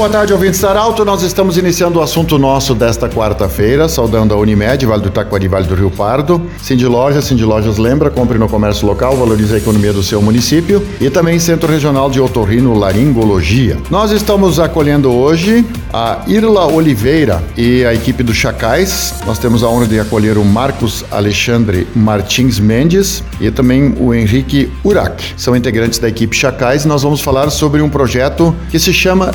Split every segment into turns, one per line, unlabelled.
Boa tarde, ouvintes da Arauto. Nós estamos iniciando o assunto nosso desta quarta-feira, saudando a Unimed, Vale do Taquari, Vale do Rio Pardo. Cindy Lojas, Cindy Lojas lembra, compre no comércio local, valorize a economia do seu município. E também Centro Regional de Otorrino Laringologia. Nós estamos acolhendo hoje a Irla Oliveira e a equipe do Chacais. Nós temos a honra de acolher o Marcos Alexandre Martins Mendes e também o Henrique Urac. São integrantes da equipe Chacais nós vamos falar sobre um projeto que se chama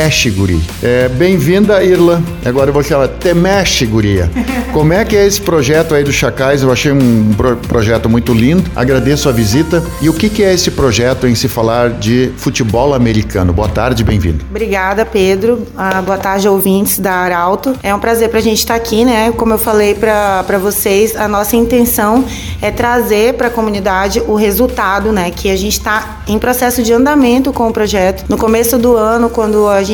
Temexe Guri. É, Bem-vinda, Irla. Agora eu vou chamar Temexe Guria. Como é que é esse projeto aí do Chacais? Eu achei um pro- projeto muito lindo. Agradeço a visita. E o que, que é esse projeto em se falar de futebol americano? Boa tarde, bem-vindo.
Obrigada, Pedro. Ah, boa tarde, ouvintes da Arauto. É um prazer para a gente estar aqui, né? Como eu falei para vocês, a nossa intenção é trazer para a comunidade o resultado, né? Que a gente está em processo de andamento com o projeto. No começo do ano, quando a gente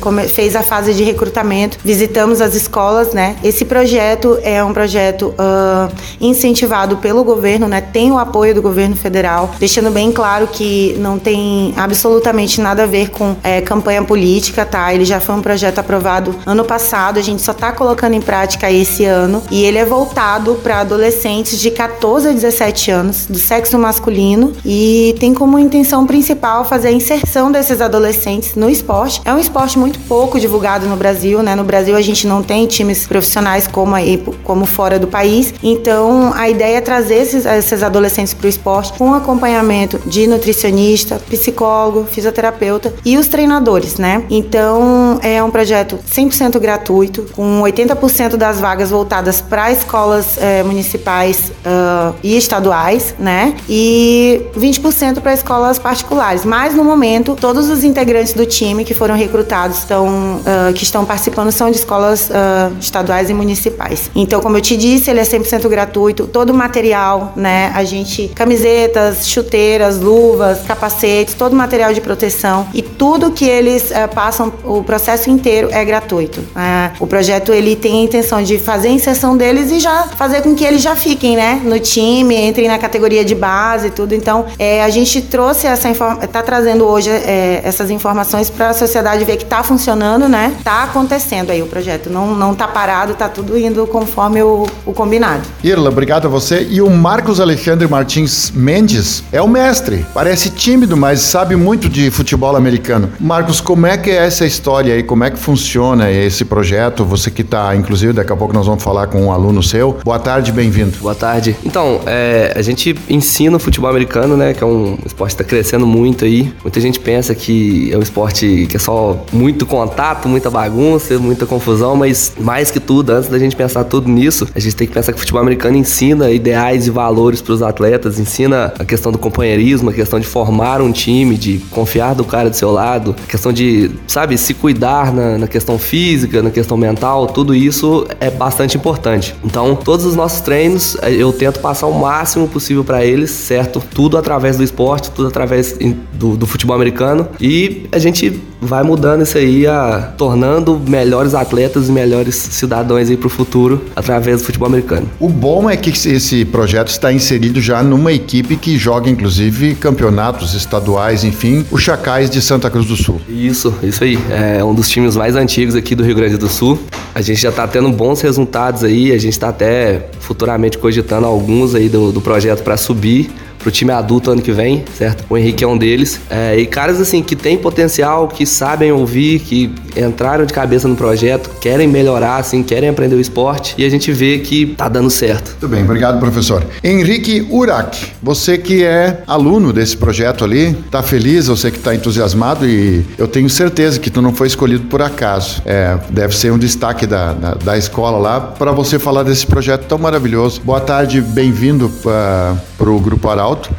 come- fez a fase de recrutamento, visitamos as escolas, né? Esse projeto é um projeto ah, incentivado pelo governo, né? Tem o apoio do governo federal, deixando bem claro que não tem absolutamente nada a ver com eh, campanha política, tá? Ele já foi um projeto aprovado ano passado, a gente só tá colocando em prática esse ano e ele é voltado para adolescentes de 14 a 17 anos, do sexo masculino e tem como intenção principal fazer a inserção desses adolescentes no esporte. É um esporte muito pouco divulgado no Brasil, né? No Brasil a gente não tem times profissionais como aí, como fora do país. Então a ideia é trazer esses, esses adolescentes para o esporte com acompanhamento de nutricionista, psicólogo, fisioterapeuta e os treinadores, né? Então é um projeto 100% gratuito, com 80% das vagas voltadas para escolas eh, municipais ah, e estaduais, né? E 20% para escolas particulares. Mas no momento, todos os integrantes do time que foram recrutados estão, ah, que estão participando são de escolas ah, estaduais e municipais. Então, como eu te disse, ele é 100% gratuito. Todo o material, né? A gente camisetas, chuteiras, luvas, capacetes, todo o material de proteção e tudo que eles eh, passam, o processo inteiro é gratuito. Ah, o projeto ele tem a intenção de fazer a inserção deles e já fazer com que eles já fiquem, né, no time, entrem na categoria de base e tudo. Então, eh, a gente trouxe essa informação, tá trazendo hoje eh, essas informações para a sociedade ver que tá funcionando, né? Tá acontecendo aí o projeto, não não tá parado, tá tudo indo conforme o, o combinado.
Irla, obrigado a você. E o Marcos Alexandre Martins Mendes é o mestre. Parece tímido, mas sabe muito de futebol americano. Marcos, como é que é essa história aí? Como é que funciona esse projeto? Você que está, inclusive, daqui a pouco nós vamos falar com um aluno seu. Boa tarde, bem-vindo.
Boa tarde. Então, é, a gente ensina o futebol americano, né? Que é um esporte que está crescendo muito aí. Muita gente pensa que é um esporte que é só muito contato, muita bagunça, muita confusão, mas mais que tudo, antes da gente pensar tudo nisso, a gente tem que pensar que o futebol americano ensina ideais e valores para os atletas, ensina a questão do companheirismo, a questão de formar um time, de confiar do cara do seu lado, a questão de, sabe, se cuidar na, na questão física, na questão mental, tudo isso é bastante importante. Então, todos os nossos treinos eh, eu tento passar o máximo possível para eles, certo? Tudo através do esporte, tudo através do, do futebol americano e a gente vai mudando isso aí, a, tornando melhores atletas e melhores cidadãos aí pro futuro através do futebol americano.
O bom é que esse projeto está inserido já numa equipe que joga, inclusive, campeonatos estaduais, enfim, o Chacais de Santa Cruz do Sul.
Isso, isso aí. É um dos times mais antigos aqui do Rio Grande do Sul. A gente já tá tendo bons resultados aí, a gente tá até futuramente cogitando alguns aí do, do projeto para subir pro time adulto ano que vem, certo? O Henrique é um deles. É, e caras assim que têm potencial, que sabem ouvir, que entraram de cabeça no projeto, querem melhorar, assim, querem aprender o esporte e a gente vê que tá dando certo.
Muito bem, obrigado, professor. Henrique Urac, você que é aluno desse projeto ali, tá feliz, você que está entusiasmado e eu tenho certeza que tu não foi escolhido por acaso. É, deve ser um destaque da, da, da escola lá para você falar desse projeto tão maravilhoso. Boa tarde, bem-vindo para o Grupo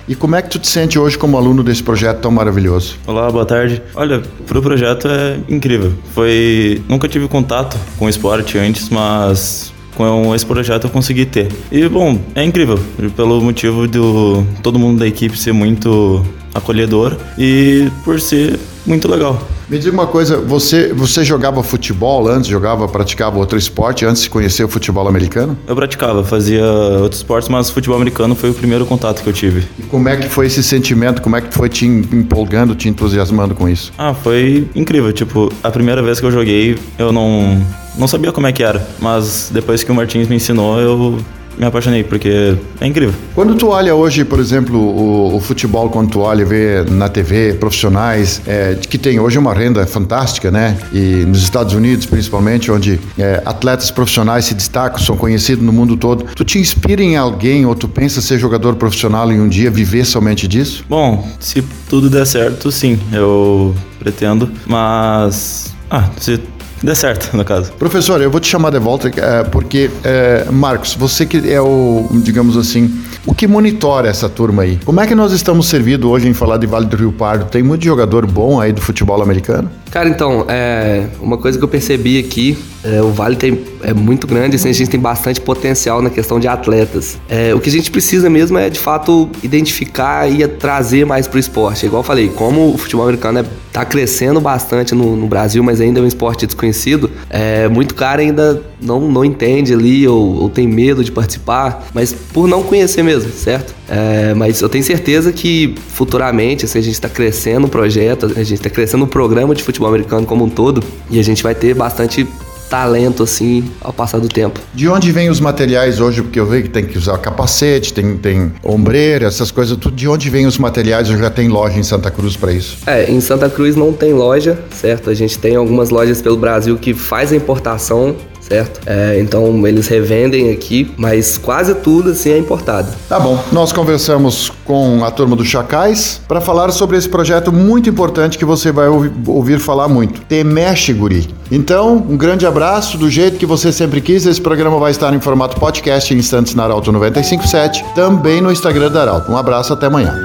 E como é que tu te sente hoje como aluno desse projeto tão maravilhoso?
Olá, boa tarde. Olha, pro projeto é incrível. Foi, nunca tive contato com esporte antes, mas com esse projeto eu consegui ter. E bom, é incrível, pelo motivo do todo mundo da equipe ser muito acolhedor e por ser muito legal.
Me diga uma coisa, você, você jogava futebol antes, jogava, praticava outro esporte antes de conhecer o futebol americano?
Eu praticava, fazia outros esportes, mas futebol americano foi o primeiro contato que eu tive.
E como é que foi esse sentimento? Como é que foi te empolgando, te entusiasmando com isso?
Ah, foi incrível. Tipo, a primeira vez que eu joguei, eu não, não sabia como é que era. Mas depois que o Martins me ensinou, eu me apaixonei, porque é incrível.
Quando tu olha hoje, por exemplo, o, o futebol, quando tu olha, vê na TV profissionais, é, que tem hoje uma renda fantástica, né? E nos Estados Unidos, principalmente, onde é, atletas profissionais se destacam, são conhecidos no mundo todo. Tu te inspira em alguém ou tu pensa ser jogador profissional e um dia viver somente disso?
Bom, se tudo der certo, sim, eu pretendo, mas. Ah, se Dê certo, no caso.
Professor, eu vou te chamar de volta é, porque, é, Marcos, você que é o, digamos assim, o que monitora essa turma aí? Como é que nós estamos servidos hoje em falar de Vale do Rio Pardo? Tem muito jogador bom aí do futebol americano?
Cara, então, é, uma coisa que eu percebi aqui, é, o Vale tem, é muito grande, assim, a gente tem bastante potencial na questão de atletas. É, o que a gente precisa mesmo é, de fato, identificar e trazer mais pro esporte. Igual eu falei, como o futebol americano é, tá crescendo bastante no, no Brasil, mas ainda é um esporte desconhecido, é, muito cara ainda não, não entende ali ou, ou tem medo de participar, mas por não conhecer mesmo, certo? É, mas eu tenho certeza que futuramente, assim, a gente está crescendo o projeto, a gente está crescendo o programa de futebol americano como um todo e a gente vai ter bastante talento assim ao passar do tempo.
De onde vêm os materiais hoje? Porque eu vejo que tem que usar capacete, tem, tem ombreira, essas coisas tudo. De onde vêm os materiais? Eu já tem loja em Santa Cruz para isso?
É, em Santa Cruz não tem loja, certo? A gente tem algumas lojas pelo Brasil que faz a importação certo? É, então eles revendem aqui, mas quase tudo assim é importado.
Tá bom. Nós conversamos com a turma do Chacais para falar sobre esse projeto muito importante que você vai ouvir, falar muito. Temexe, guri. Então, um grande abraço do jeito que você sempre quis. Esse programa vai estar em formato podcast em instantes na Arauto 957, também no Instagram da Arauto. Um abraço, até amanhã.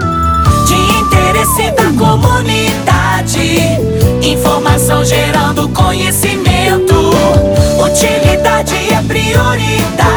De interesse da comunidade, informação gerando conhecimento. Prioridade.